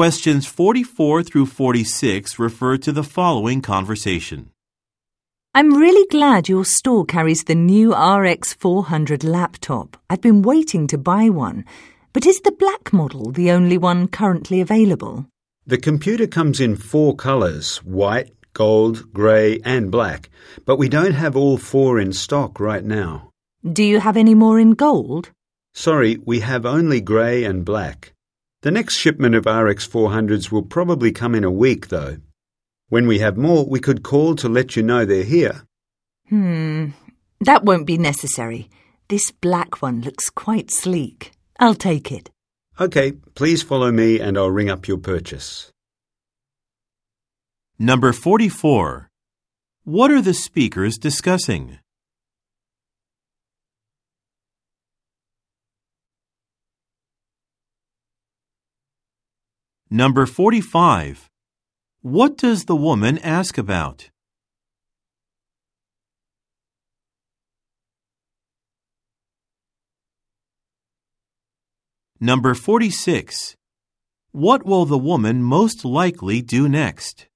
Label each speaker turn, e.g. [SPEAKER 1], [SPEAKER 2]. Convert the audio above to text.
[SPEAKER 1] Questions 44 through 46 refer to the following conversation.
[SPEAKER 2] I'm really glad your store carries the new RX 400 laptop. I've been waiting to buy one. But is the black model the only one currently available?
[SPEAKER 3] The computer comes in four colours white, gold, grey, and black, but we don't have all four in stock right now.
[SPEAKER 2] Do you have any more in gold?
[SPEAKER 3] Sorry, we have only grey and black. The next shipment of RX 400s will probably come in a week, though. When we have more, we could call to let you know they're here.
[SPEAKER 2] Hmm, that won't be necessary. This black one looks quite sleek. I'll take it.
[SPEAKER 3] OK, please follow me and I'll ring up your purchase.
[SPEAKER 1] Number 44. What are the speakers discussing? Number 45. What does the woman ask about? Number 46. What will the woman most likely do next?